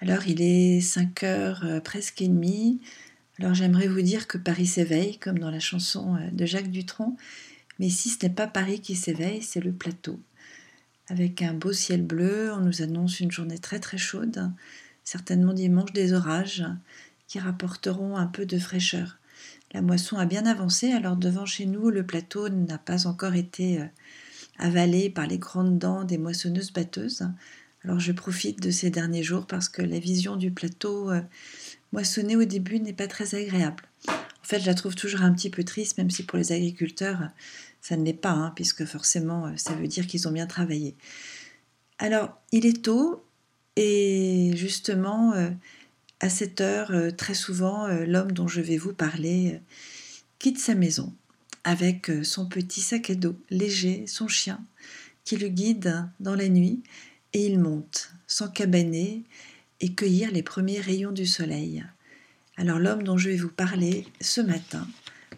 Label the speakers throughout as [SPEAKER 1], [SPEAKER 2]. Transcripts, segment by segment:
[SPEAKER 1] alors il est 5 heures euh, presque et demie. Alors j'aimerais vous dire que Paris s'éveille, comme dans la chanson euh, de Jacques Dutronc. Mais si ce n'est pas Paris qui s'éveille, c'est le plateau. Avec un beau ciel bleu, on nous annonce une journée très très chaude, certainement dimanche des orages, qui rapporteront un peu de fraîcheur. La moisson a bien avancé, alors devant chez nous, le plateau n'a pas encore été euh, avalé par les grandes dents des moissonneuses batteuses. Alors je profite de ces derniers jours parce que la vision du plateau euh, moissonné au début n'est pas très agréable. En fait, je la trouve toujours un petit peu triste, même si pour les agriculteurs, ça ne l'est pas, hein, puisque forcément, euh, ça veut dire qu'ils ont bien travaillé. Alors, il est tôt, et justement, euh, à cette heure, très souvent, l'homme dont je vais vous parler quitte sa maison avec son petit sac à dos léger, son chien, qui le guide dans la nuit et il monte, s'encabaner et cueillir les premiers rayons du soleil. Alors l'homme dont je vais vous parler ce matin,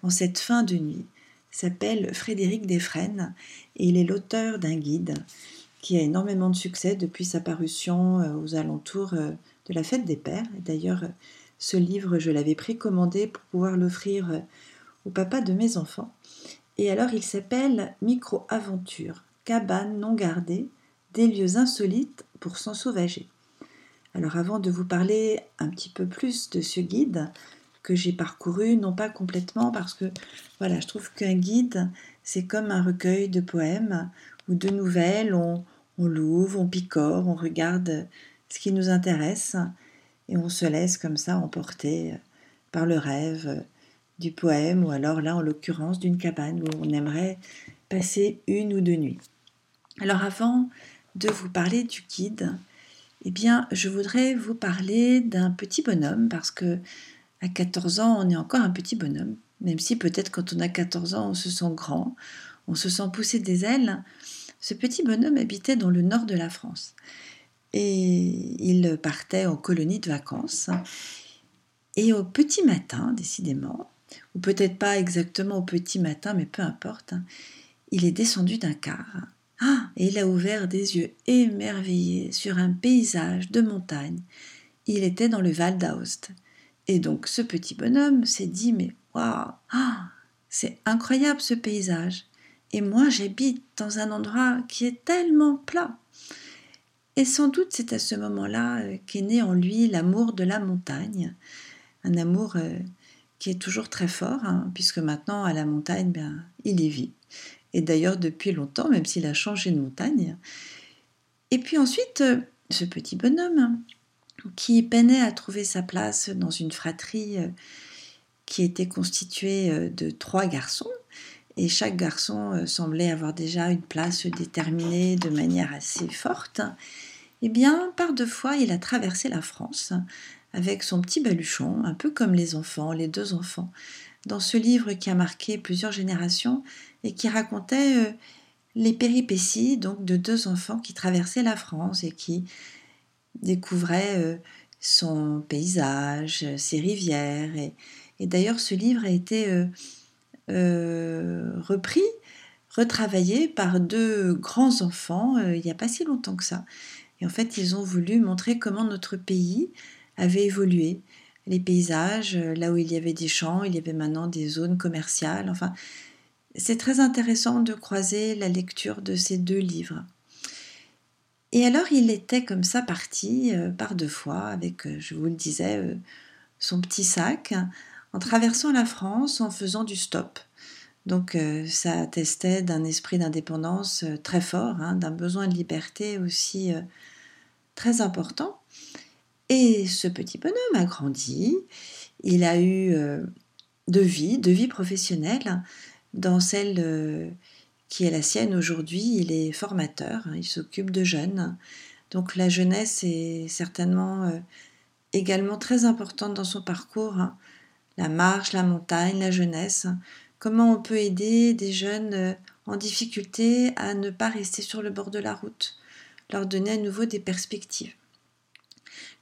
[SPEAKER 1] en cette fin de nuit, s'appelle Frédéric Desfresnes et il est l'auteur d'un guide qui a énormément de succès depuis sa parution euh, aux alentours euh, de la fête des pères. D'ailleurs, ce livre, je l'avais précommandé pour pouvoir l'offrir euh, au papa de mes enfants. Et alors, il s'appelle Micro-aventure, cabane non gardée, des lieux insolites pour s'en sauvager. Alors avant de vous parler un petit peu plus de ce guide que j'ai parcouru, non pas complètement parce que voilà, je trouve qu'un guide, c'est comme un recueil de poèmes ou de nouvelles, on, on l'ouvre, on picore, on regarde ce qui nous intéresse et on se laisse comme ça emporter par le rêve du poème ou alors là en l'occurrence d'une cabane où on aimerait passer une ou deux nuits. Alors avant de vous parler du guide, eh bien, je voudrais vous parler d'un petit bonhomme parce que à 14 ans, on est encore un petit bonhomme, même si peut-être quand on a 14 ans, on se sent grand, on se sent pousser des ailes. Ce petit bonhomme habitait dans le nord de la France et il partait en colonie de vacances. Et au petit matin, décidément, ou peut-être pas exactement au petit matin, mais peu importe, il est descendu d'un car Et il a ouvert des yeux émerveillés sur un paysage de montagne. Il était dans le Val d'Aoste. Et donc ce petit bonhomme s'est dit Mais waouh ah, C'est incroyable ce paysage. Et moi j'habite dans un endroit qui est tellement plat. Et sans doute c'est à ce moment-là euh, qu'est né en lui l'amour de la montagne, un amour euh, qui est toujours très fort, hein, puisque maintenant à la montagne, ben, il y vit et d'ailleurs depuis longtemps, même s'il a changé de montagne. Et puis ensuite, euh, ce petit bonhomme qui peinait à trouver sa place dans une fratrie euh, qui était constituée euh, de trois garçons, et chaque garçon semblait avoir déjà une place déterminée de manière assez forte, eh bien, par deux fois, il a traversé la France avec son petit baluchon, un peu comme les enfants, les deux enfants, dans ce livre qui a marqué plusieurs générations et qui racontait euh, les péripéties donc de deux enfants qui traversaient la France et qui découvraient euh, son paysage, ses rivières. Et, d'ailleurs, ce livre a été euh, repris, retravaillé par deux grands enfants il n'y a pas si longtemps que ça. Et en fait, ils ont voulu montrer comment notre pays avait évolué. Les paysages, là où il y avait des champs, il y avait maintenant des zones commerciales. Enfin, c'est très intéressant de croiser la lecture de ces deux livres. Et alors il était comme ça parti euh, par deux fois avec, euh, je vous le disais, euh, son petit sac, en traversant la France en faisant du stop. Donc ça attestait d'un esprit d'indépendance très fort, hein, d'un besoin de liberté aussi très important. Et ce petit bonhomme a grandi, il a eu de vie, de vie professionnelle, dans celle euh, qui est la sienne aujourd'hui, il est formateur, hein, il s'occupe de jeunes. Donc la jeunesse est certainement euh, également très importante dans son parcours, hein. la marche, la montagne, la jeunesse, comment on peut aider des jeunes euh, en difficulté à ne pas rester sur le bord de la route, leur donner à nouveau des perspectives?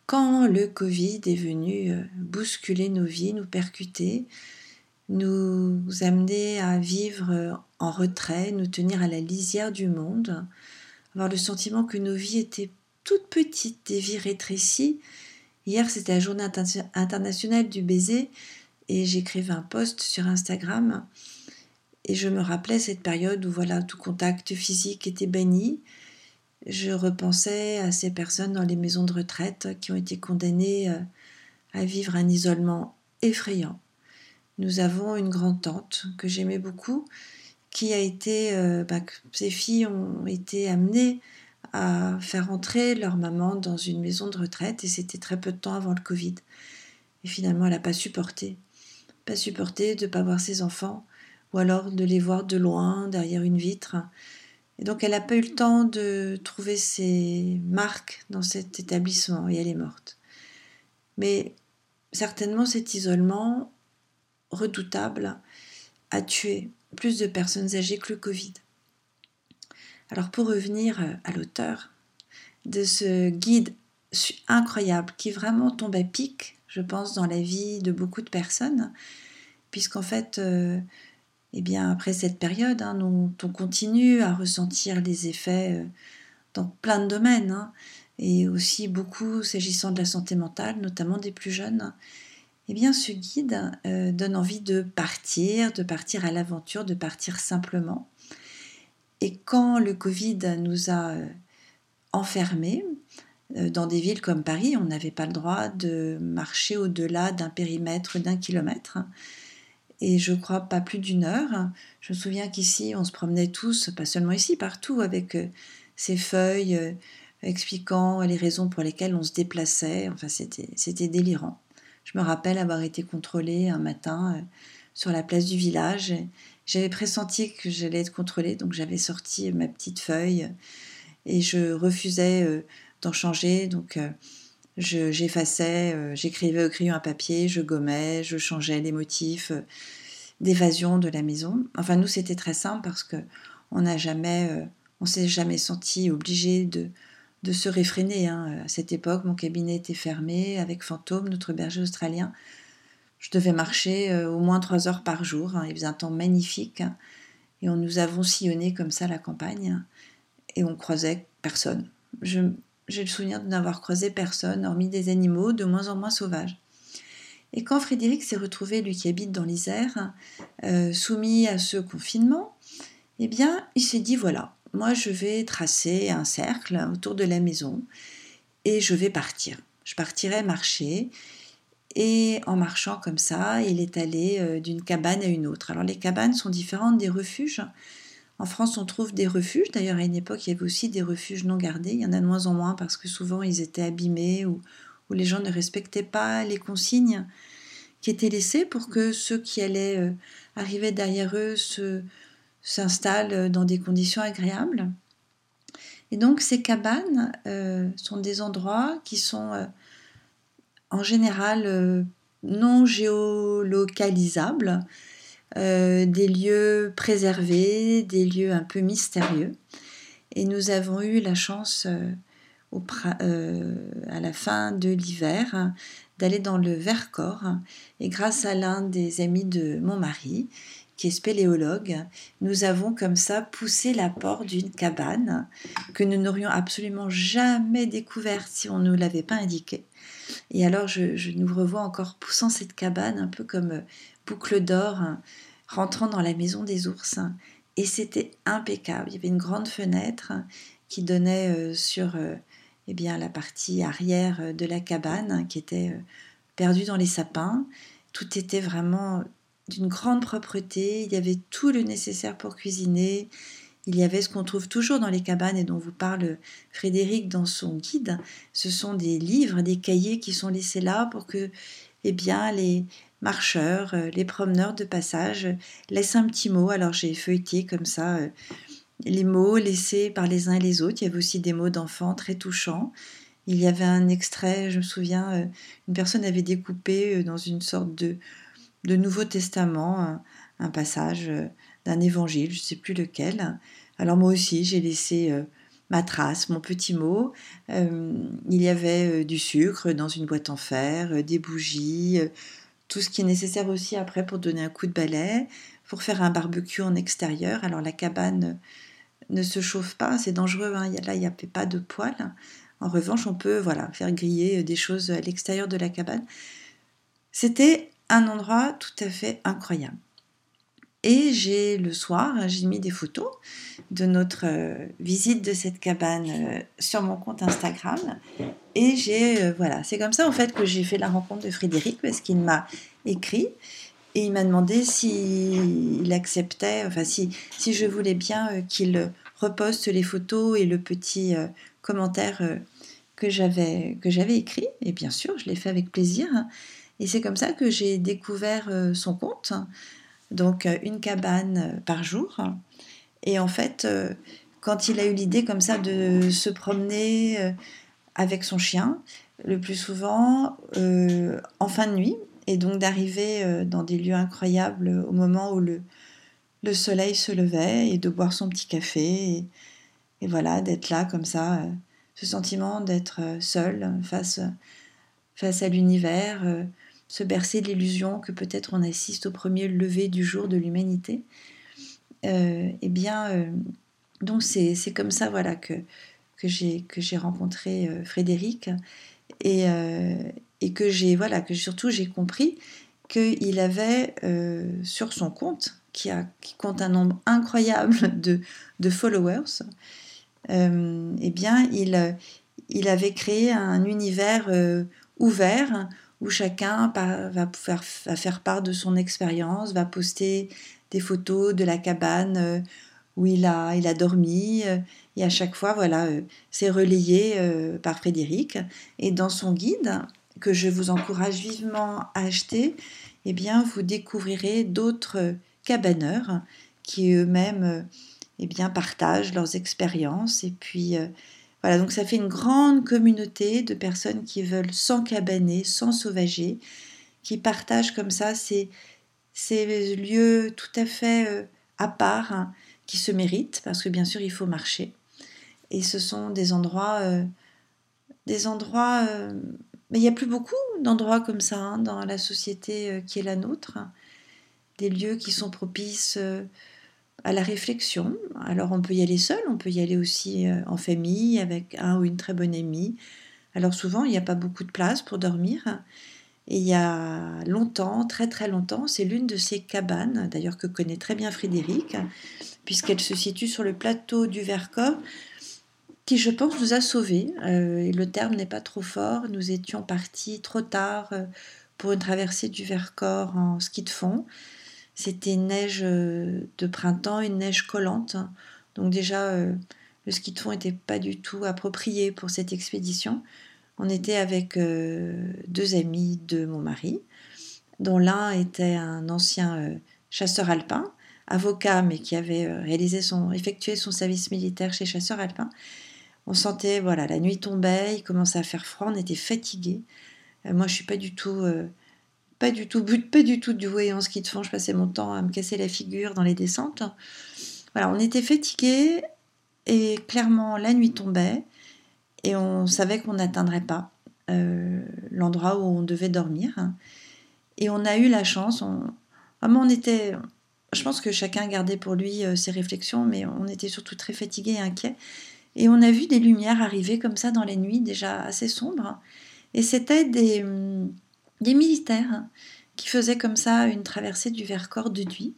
[SPEAKER 1] Quand le Covid est venu bousculer nos vies, nous percuter, nous amener à vivre euh, en retrait, nous tenir à la lisière du monde, avoir le sentiment que nos vies étaient toutes petites, des vies rétrécies. Hier, c'était la journée internationale du baiser et j'écrivais un post sur Instagram et je me rappelais cette période où voilà tout contact physique était banni. Je repensais à ces personnes dans les maisons de retraite qui ont été condamnées euh, à vivre un isolement effrayant. Nous avons une grande tante que j'aimais beaucoup qui a été, euh, bah, ces filles ont été amenées à faire entrer leur maman dans une maison de retraite et c'était très peu de temps avant le Covid. Et finalement, elle n'a pas supporté. Pas supporté de ne pas voir ses enfants ou alors de les voir de loin derrière une vitre. Et donc, elle n'a pas eu le temps de trouver ses marques dans cet établissement et elle est morte. Mais certainement, cet isolement redoutable a tué plus de personnes âgées que le Covid. Alors pour revenir euh, à l'auteur de ce guide incroyable qui vraiment tombe à pic, je pense, dans la vie de beaucoup de personnes, puisqu'en fait, euh, eh bien, après cette période, hein, on continue à ressentir les effets euh, dans plein de domaines, hein, et aussi beaucoup s'agissant de la santé mentale, notamment des plus jeunes. Eh ce guide donne envie de partir, de partir à l'aventure, de partir simplement. Et quand le Covid nous a euh, enfermés, euh, dans des villes comme Paris, on n'avait pas le droit de marcher au-delà d'un périmètre d'un kilomètre. Et je crois pas plus d'une heure. Je me souviens qu'ici, on se promenait tous, pas seulement ici, partout, avec euh, ces feuilles expliquant les raisons pour lesquelles on se déplaçait. Enfin, c'était délirant. Je me rappelle avoir été contrôlée un matin sur la place du village. J'avais pressenti que j'allais être contrôlée, donc j'avais sorti ma petite feuille et je refusais euh, d'en changer. Donc euh, j'effaçais, euh, j'écrivais au crayon à papier, je gommais, je changeais les motifs d'évasion de la maison. Enfin, nous, c'était très simple parce que on n'a jamais, on s'est jamais senti obligé de, de se réfréner. Hein. À cette époque, mon cabinet était fermé avec Fantôme, notre berger australien. Je devais marcher euh, au moins trois heures par jour. Hein. Il faisait un temps magnifique. Et on nous avons sillonné comme ça la campagne. Et on croisait personne. j'ai le souvenir de n'avoir croisé personne, hormis des animaux de moins en moins sauvages. Et quand Frédéric s'est retrouvé, lui qui habite dans l'Isère, euh, soumis à ce confinement, eh bien, il s'est dit voilà, moi je vais tracer un cercle autour de la maison et je vais partir. Je partirai marcher et en marchant comme ça, il est allé euh, d'une cabane à une autre. Alors les cabanes sont différentes des refuges. En France, on trouve des refuges. D'ailleurs, à une époque, il y avait aussi des refuges non gardés. Il y en a de moins en moins parce que souvent, ils étaient abîmés ou, les gens ne respectaient pas les consignes qui étaient laissées pour que ceux qui allaient euh, arriver derrière eux s'installent dans des conditions agréables. Et donc, ces cabanes euh, sont des endroits qui sont en général euh, non géolocalisables, euh, des lieux préservés, des lieux un peu mystérieux. Et nous avons eu la chance euh, à la fin de l'hiver d'aller dans le Vercors et grâce à l'un des amis de mon mari, spéléologue, nous avons comme ça poussé la porte d'une cabane que nous n'aurions absolument jamais découverte si on ne nous l'avait pas indiqué. Et alors je, nous revois encore poussant cette cabane un peu comme euh, boucle d'or, hein, rentrant dans la maison des ours. Et c'était impeccable. Il y avait une grande fenêtre qui donnait euh, sur euh, eh bien, la partie arrière de la cabane qui était perdue dans les sapins. Tout était vraiment d'une grande propreté. Il y avait tout le nécessaire pour cuisiner. Il y avait ce qu'on trouve toujours dans les cabanes et dont vous parle Frédéric dans son guide. Ce sont des livres, des cahiers qui sont laissés là pour que eh bien, les marcheurs, euh, les promeneurs de passage laissent un petit mot. Alors j'ai feuilleté comme ça euh, les mots laissés par les uns et les autres. Il y avait aussi des mots d'enfants très touchants. il y avait un extrait, je me souviens, une personne avait découpé dans une sorte de, de Nouveau Testament un, passage d'un évangile, je ne sais plus lequel. Alors moi aussi, j'ai laissé ma trace, mon petit mot. il y avait du sucre dans une boîte en fer, des bougies, tout ce qui est nécessaire aussi après pour donner un coup de balai, pour faire un barbecue en extérieur. Alors la cabane ne se chauffe pas, c'est dangereux, hein. là il n'y a pas de poêle. En revanche, on peut voilà, faire griller des choses à l'extérieur de la cabane. C'était un endroit tout à fait incroyable. Et j'ai le soir, j'ai mis des photos de notre euh, visite de cette cabane euh, sur mon compte Instagram. Et j'ai, euh, voilà, c'est comme ça en fait que j'ai fait la rencontre de Frédéric parce qu'il m'a écrit et il m'a demandé s'il acceptait, enfin si, si je voulais bien qu'il reposte les photos et le petit commentaire que j'avais que j'avais écrit. Et bien sûr, je l'ai fait avec plaisir. Et c'est comme ça que j'ai découvert son compte donc euh, une cabane euh, par jour. Et en fait, euh, quand il a eu l'idée comme ça de se promener avec son chien, le plus souvent en fin de nuit, et donc d'arriver dans des lieux incroyables au moment où le, le soleil se levait, et de boire son petit café, et, voilà, d'être là comme ça, ce sentiment d'être seul face, face à l'univers se bercer de l'illusion que peut-être on assiste au premier lever du jour de l'humanité. Euh, eh bien, euh, donc c'est, comme ça voilà que, que, j'ai, rencontré euh, Frédéric et, et, que j'ai voilà que surtout j'ai compris qu'il avait sur son compte qui, a, qui compte un nombre incroyable de, de followers, eh bien il, il avait créé un univers ouvert où chacun va, faire part de son expérience, va poster des photos de la cabane euh, où il a, il a dormi. Euh, et à chaque fois, voilà, euh, c'est relayé par Frédéric. Et dans son guide, que je vous encourage vivement à acheter, eh bien, vous découvrirez d'autres cabaneurs qui eux-mêmes eh bien, partagent leurs expériences et puis voilà, donc ça fait une grande communauté de personnes qui veulent s'encabaner, sans sauvager, qui partagent comme ça ces, ces lieux tout à fait euh, à part, hein, qui se méritent, parce que bien sûr il faut marcher. Et ce sont des endroits, euh, des endroits, euh, mais il n'y a plus beaucoup d'endroits comme ça hein, dans la société qui est la nôtre, des lieux qui sont propices à la réflexion. Alors on peut y aller seul, on peut y aller aussi euh, en famille avec un ou une très bonne amie. Alors souvent il n'y a pas beaucoup de place pour dormir. Et il y a longtemps, très très longtemps, c'est l'une de ces cabanes, d'ailleurs que connaît très bien Frédéric, puisqu'elle se situe sur le plateau du Vercors, qui je pense nous a sauvés. Euh, le terme n'est pas trop fort, nous étions partis trop tard euh, pour une traversée du Vercors en ski de fond. C'était une neige euh, de printemps, une neige collante. Donc déjà, euh, le ski de fond n'était pas du tout approprié pour cette expédition. On était avec euh, deux amis de mon mari, dont l'un était un ancien chasseur alpin, avocat, mais qui avait réalisé son, effectué son service militaire chez chasseur alpin. On sentait, voilà, la nuit tombait, il commençait à faire froid, on était fatigués. moi, je suis pas du tout pas du tout, pas du tout du en ski de fond. Je passais mon temps à me casser la figure dans les descentes. Voilà, on était fatigués et clairement la nuit tombait et on savait qu'on n'atteindrait pas euh, l'endroit où on devait dormir. Et on a eu la chance, vraiment on était, je pense que chacun gardait pour lui euh, ses réflexions, mais on était surtout très fatigués et inquiets. Et on a vu des lumières arriver comme ça dans les nuits déjà assez sombres. Et c'était des, des militaires qui faisaient comme ça une traversée du Vercors de nuit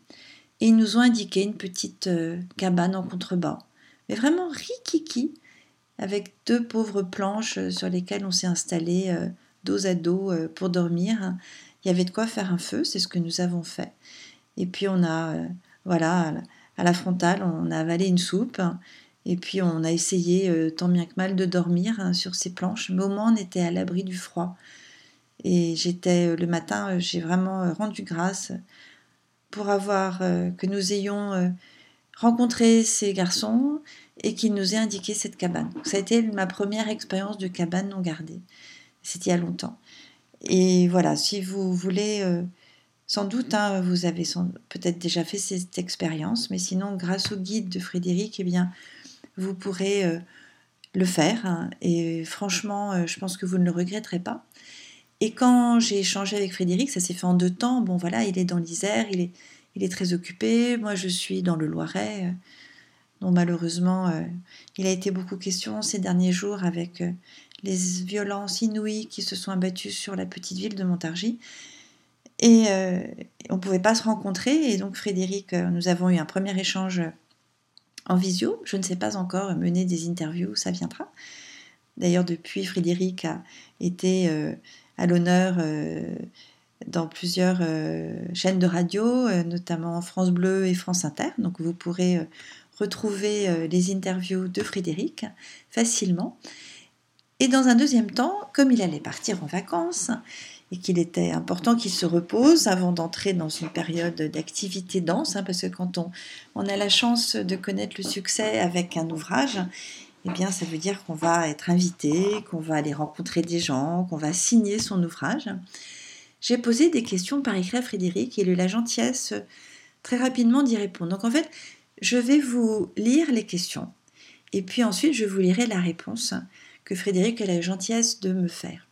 [SPEAKER 1] et ils nous ont indiqué une petite euh, cabane en contrebas, mais vraiment rikiki, avec deux pauvres planches euh, sur lesquelles on s'est installé euh, dos à dos pour dormir. Il y avait de quoi faire un feu, c'est ce que nous avons fait. Et puis on a, voilà, à la frontale, on a avalé une soupe. Et puis on a essayé tant bien que mal de dormir hein, sur ces planches, mais au moins on était à l'abri du froid. Et j'étais euh, le matin, euh, j'ai vraiment euh, rendu grâce pour avoir que nous ayons rencontré ces garçons et qu'ils nous aient indiqué cette cabane. Ça a été ma première expérience de cabane non gardée. C'était il y a longtemps. Et voilà, si vous voulez, sans doute, hein, vous avez peut-être déjà fait cette expérience, mais sinon, grâce au guide de Frédéric, eh bien, vous pourrez le faire. Hein. et franchement, je pense que vous ne le regretterez pas. Et quand j'ai échangé avec Frédéric, ça s'est fait en deux temps. Bon, voilà, il est dans l'Isère, il est, il est très occupé. Moi, je suis dans le Loiret, dont malheureusement, il a été beaucoup question ces derniers jours avec les violences inouïes qui se sont abattues sur la petite ville de Montargis. Et euh, on ne pouvait pas se rencontrer. Et donc Frédéric, euh, nous avons eu un premier échange en visio. Je ne sais pas encore mener des interviews, ça viendra. D'ailleurs, depuis, Frédéric a été euh, à l'honneur dans plusieurs chaînes de radio, notamment France Bleu et France Inter. Donc vous pourrez retrouver les interviews de Frédéric facilement. Et dans un deuxième temps, comme il allait partir en vacances et qu'il était important qu'il se repose avant d'entrer dans une période d'activité dense, hein, parce que quand on, a la chance de connaître le succès avec un ouvrage, eh bien ça veut dire qu'on va être invité, qu'on va aller rencontrer des gens, qu'on va signer son ouvrage. J'ai posé des questions par écrit à Frédéric et il a eu la gentillesse très rapidement d'y répondre. Donc en fait, je vais vous lire les questions et puis ensuite je vous lirai la réponse que Frédéric a la gentillesse de me faire.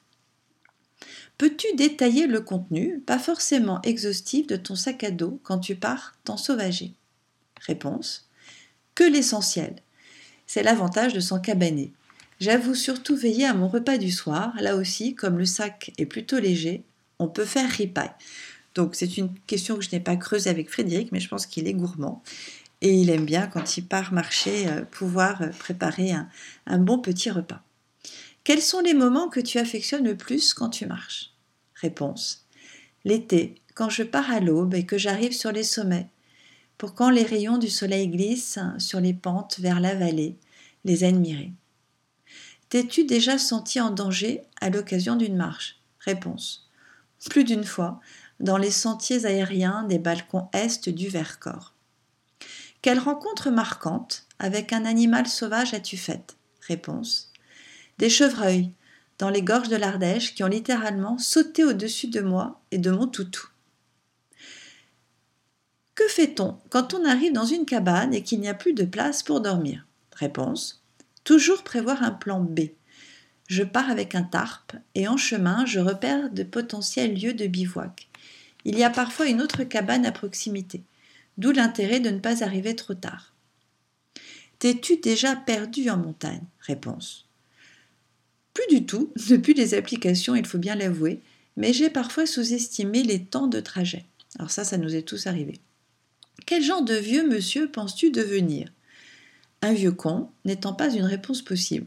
[SPEAKER 1] Peux-tu détailler le contenu, pas forcément exhaustif, de ton sac à dos quand tu pars t'ensauvager Réponse Que l'essentiel. C'est l'avantage de s'en cabaner. J'avoue surtout veiller à mon repas du soir. Là aussi, comme le sac est plutôt léger, on peut faire ripaille. Donc c'est une question que je n'ai pas creusée avec Frédéric, mais je pense qu'il est gourmand. Et il aime bien, quand il part marcher, euh, pouvoir euh, préparer un bon petit repas. Quels sont les moments que tu affectionnes le plus quand tu marches? Réponse. L'été, quand je pars à l'aube et que j'arrive sur les sommets, pour quand les rayons du soleil glissent sur les pentes vers la vallée, les admirer. T'es-tu déjà senti en danger à l'occasion d'une marche? Réponse. Plus d'une fois, dans les sentiers aériens des balcons est du Vercors. Quelle rencontre marquante avec un animal sauvage as-tu faite? Réponse des chevreuils dans les gorges de l'Ardèche qui ont littéralement sauté au-dessus de moi et de mon toutou. Que fait-on quand on arrive dans une cabane et qu'il n'y a plus de place pour dormir? Réponse Toujours prévoir un plan B. Je pars avec un tarp et en chemin, je repère de potentiels lieux de bivouac. Il y a parfois une autre cabane à proximité, d'où l'intérêt de ne pas arriver trop tard. T'es-tu déjà perdu en montagne? Réponse plus du tout, depuis les applications, il faut bien l'avouer, mais j'ai parfois sous-estimé les temps de trajet. Alors ça, ça nous est tous arrivé. Quel genre de vieux monsieur penses-tu devenir? Un vieux con n'étant pas une réponse possible.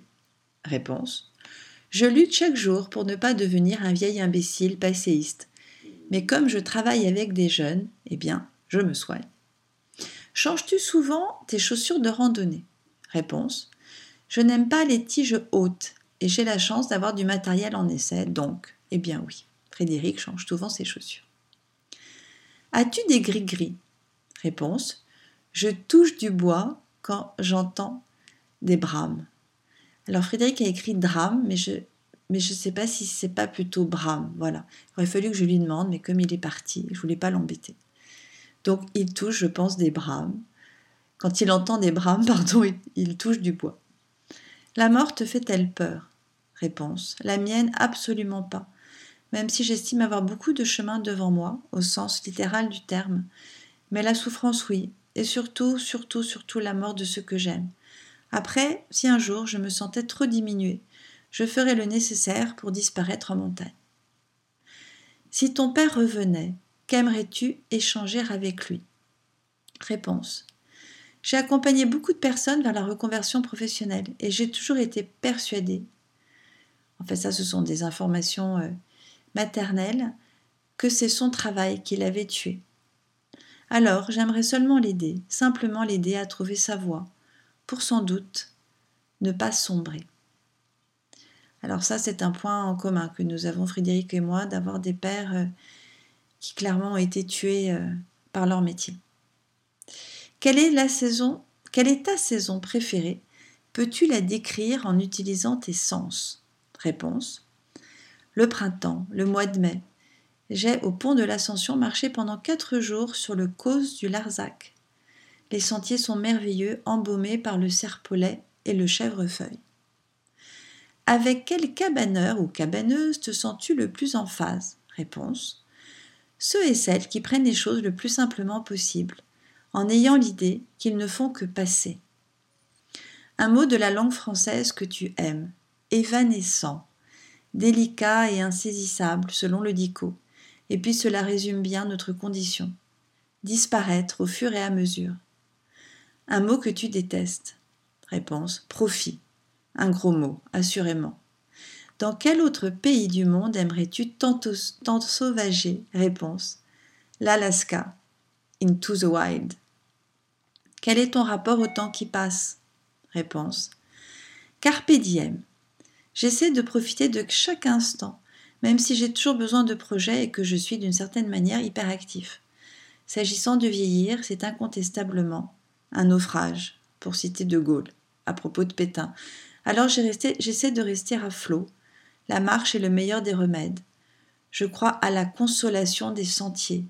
[SPEAKER 1] Réponse Je lutte chaque jour pour ne pas devenir un vieil imbécile passéiste. Mais comme je travaille avec des jeunes, eh bien, je me soigne. Changes-tu souvent tes chaussures de randonnée? Réponse Je n'aime pas les tiges hautes, et j'ai la chance d'avoir du matériel en essai, donc, eh bien oui, Frédéric change souvent ses chaussures. As-tu des gris-gris? Réponse Je touche du bois quand j'entends des brames. Alors Frédéric a écrit drame, mais je mais je ne sais pas si c'est pas plutôt brame. Voilà. Il aurait fallu que je lui demande, mais comme il est parti, je voulais pas l'embêter. Donc il touche, je pense, des brames. Quand il entend des brames, pardon, il touche du bois. La mort te fait-elle peur? Réponse. La mienne, absolument pas. Même si j'estime avoir beaucoup de chemin devant moi, au sens littéral du terme. Mais la souffrance, oui. Et surtout, surtout, surtout la mort de ceux que j'aime. Après, si un jour je me sentais trop diminuée, je ferais le nécessaire pour disparaître en montagne. Si ton père revenait, qu'aimerais-tu échanger avec lui? Réponse. J'ai accompagné beaucoup de personnes vers la reconversion professionnelle et j'ai toujours été persuadée en fait ça ce sont des informations euh, maternelles, que c'est son travail qui l'avait tué. Alors j'aimerais seulement l'aider, simplement l'aider à trouver sa voie, pour sans doute ne pas sombrer. Alors ça c'est un point en commun que nous avons Frédéric et moi, d'avoir des pères euh, qui clairement ont été tués euh, par leur métier. Quelle est la saison Quelle est ta saison préférée? Peux-tu la décrire en utilisant tes sens? Réponse. Le printemps, le mois de mai. J'ai, au pont de l'Ascension, marché pendant quatre jours sur le cause du Larzac. Les sentiers sont merveilleux, embaumés par le serpolet et le chèvrefeuille. Avec quel cabaneur ou cabaneuse te sens-tu le plus en phase? Réponse. Ceux et celles qui prennent les choses le plus simplement possible, en ayant l'idée qu'ils ne font que passer. Un mot de la langue française que tu aimes, évanescent, délicat et insaisissable selon le dico, et puis cela résume bien notre condition. Disparaître au fur et à mesure. Un mot que tu détestes. Réponse profit. Un gros mot, assurément. Dans quel autre pays du monde aimerais-tu t'ensauvager Réponse L'Alaska. Into the wild. Quel est ton rapport au temps qui passe? Réponse Carpe diem. J'essaie de profiter de chaque instant, même si j'ai toujours besoin de projets et que je suis d'une certaine manière hyperactif. S'agissant de vieillir, c'est incontestablement un naufrage, pour citer De Gaulle, à propos de Pétain. Alors j'essaie de rester à flot. La marche est le meilleur des remèdes. Je crois à la consolation des sentiers.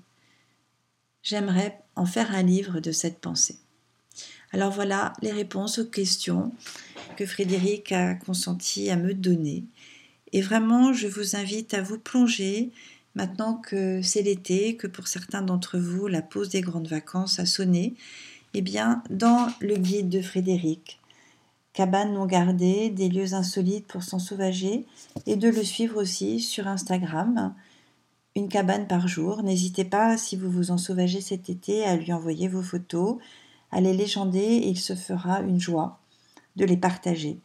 [SPEAKER 1] J'aimerais en faire un livre de cette pensée. Alors voilà les réponses aux questions que Frédéric a consenti à me donner. Et vraiment, je vous invite à vous plonger, maintenant que c'est l'été, que pour certains d'entre vous, la pause des grandes vacances a sonné, eh bien, dans le guide de Frédéric, Cabane non gardée, des lieux insolites pour s'en sauvager, et de le suivre aussi sur Instagram, une cabane par jour. N'hésitez pas, si vous vous en sauvagez cet été, à lui envoyer vos photos, à les légender, et il se fera une joie de les partager.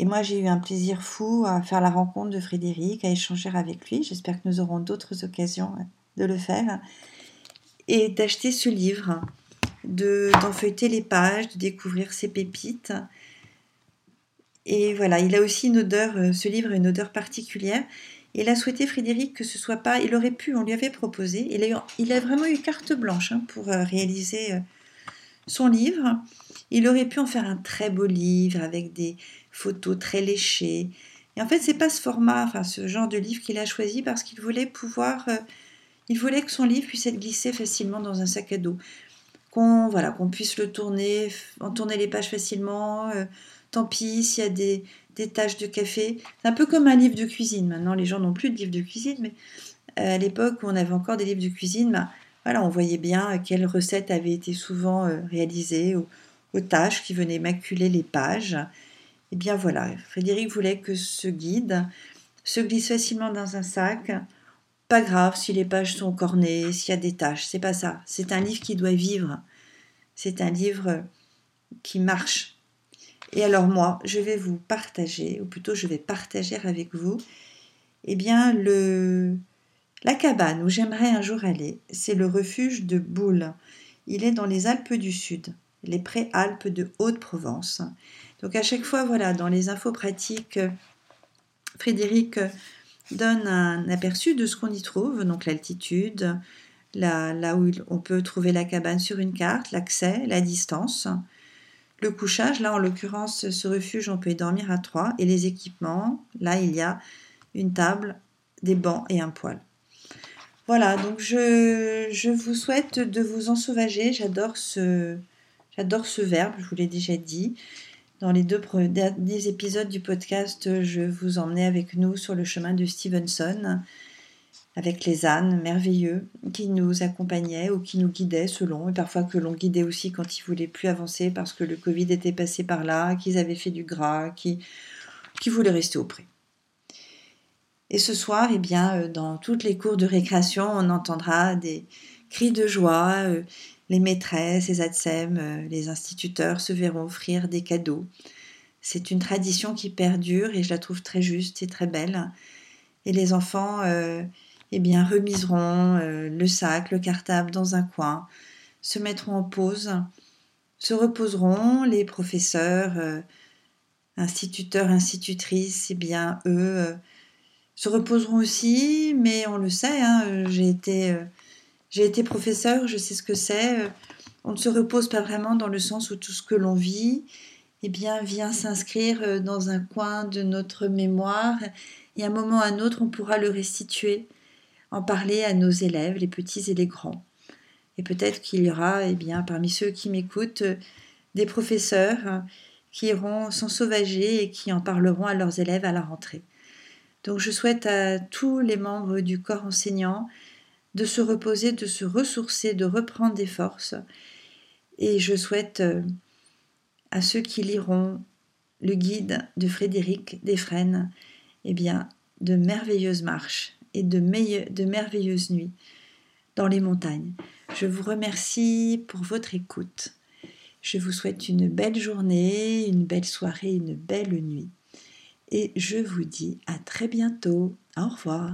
[SPEAKER 1] Et moi, j'ai eu un plaisir fou à faire la rencontre de Frédéric, à échanger avec lui. J'espère que nous aurons d'autres occasions de le faire. Et d'acheter ce livre de d'en feuilleter les pages, de découvrir ses pépites. Et voilà, il a aussi une odeur, euh, ce livre a une odeur particulière. Il a souhaité, Frédéric, que ce soit pas, il aurait pu, on lui avait proposé, il a, il a vraiment eu carte blanche hein, pour euh, réaliser euh, son livre. Il aurait pu en faire un très beau livre avec des photos très léchées. Et en fait, c'est pas ce format, enfin ce genre de livre qu'il a choisi parce qu'il voulait pouvoir, il voulait que son livre puisse être glissé facilement dans un sac à dos qu'on voilà, qu'on puisse le tourner, en tourner les pages facilement. Euh, tant pis s'il y a des, des taches de café. C'est un peu comme un livre de cuisine. Maintenant, les gens n'ont plus de livres de cuisine, mais euh, à l'époque où on avait encore des livres de cuisine, bah, voilà, on voyait bien quelles recettes avaient été souvent euh, réalisées aux, tâches qui venaient maculer les pages. Et bien voilà, Frédéric voulait que ce guide se glisse facilement dans un sac, pas grave si les pages sont cornées, s'il y a des taches, c'est pas ça. C'est un livre qui doit vivre. C'est un livre qui marche. Et alors moi, je vais vous partager, ou plutôt je vais partager avec vous, eh bien le la cabane où j'aimerais un jour aller, c'est le refuge de Boulle. Il est dans les Alpes du Sud, les préalpes de Haute-Provence. Donc à chaque fois, voilà, dans les infos pratiques, Frédéric donne un aperçu de ce qu'on y trouve, donc l'altitude, là, où on peut trouver la cabane sur une carte, l'accès, la distance, le couchage, là en l'occurrence ce refuge on peut y dormir à trois, et les équipements, là il y a une table, des bancs et un poêle. Voilà, donc je, vous souhaite de vous ensauvager, j'adore ce, j'adore ce verbe, je vous l'ai déjà dit. Dans les deux derniers épisodes du podcast, je vous emmenais avec nous sur le chemin de Stevenson, avec les ânes merveilleux qui nous accompagnaient ou qui nous guidaient selon, et parfois que l'on guidait aussi quand ils voulaient plus avancer parce que le Covid était passé par là, qu'ils avaient fait du gras, qui, qui voulaient rester auprès. Et ce soir, eh bien, euh, dans toutes les cours de récréation, on entendra des cris de joie, euh, les maîtresses, les ATSEM, euh, les instituteurs se verront offrir des cadeaux. C'est une tradition qui perdure et je la trouve très juste et très belle. Et les enfants, eh bien, remiseront le sac, le cartable dans un coin, se mettront en pause, se reposeront. Les professeurs, instituteurs, institutrices, eh bien, eux, se reposeront aussi. Mais on le sait, hein, j'ai été j'ai été professeur, je sais ce que c'est. Euh, on ne se repose pas vraiment dans le sens où tout ce que l'on vit eh bien, vient s'inscrire euh, dans un coin de notre mémoire et à un moment ou à un autre, on pourra le restituer, en parler à nos élèves, les petits et les grands. Et peut-être qu'il y aura, eh bien, parmi ceux qui m'écoutent, des professeurs qui iront s'ensauvager et qui en parleront à leurs élèves à la rentrée. Donc je souhaite à tous les membres du corps enseignant de se reposer, de se ressourcer, de reprendre des forces. Et je souhaite euh, à ceux qui liront le guide de Frédéric Desfresnes, eh bien, de merveilleuses marches et de, de merveilleuses nuits dans les montagnes. Je vous remercie pour votre écoute. Je vous souhaite une belle journée, une belle soirée, une belle nuit. Et je vous dis à très bientôt. Au revoir.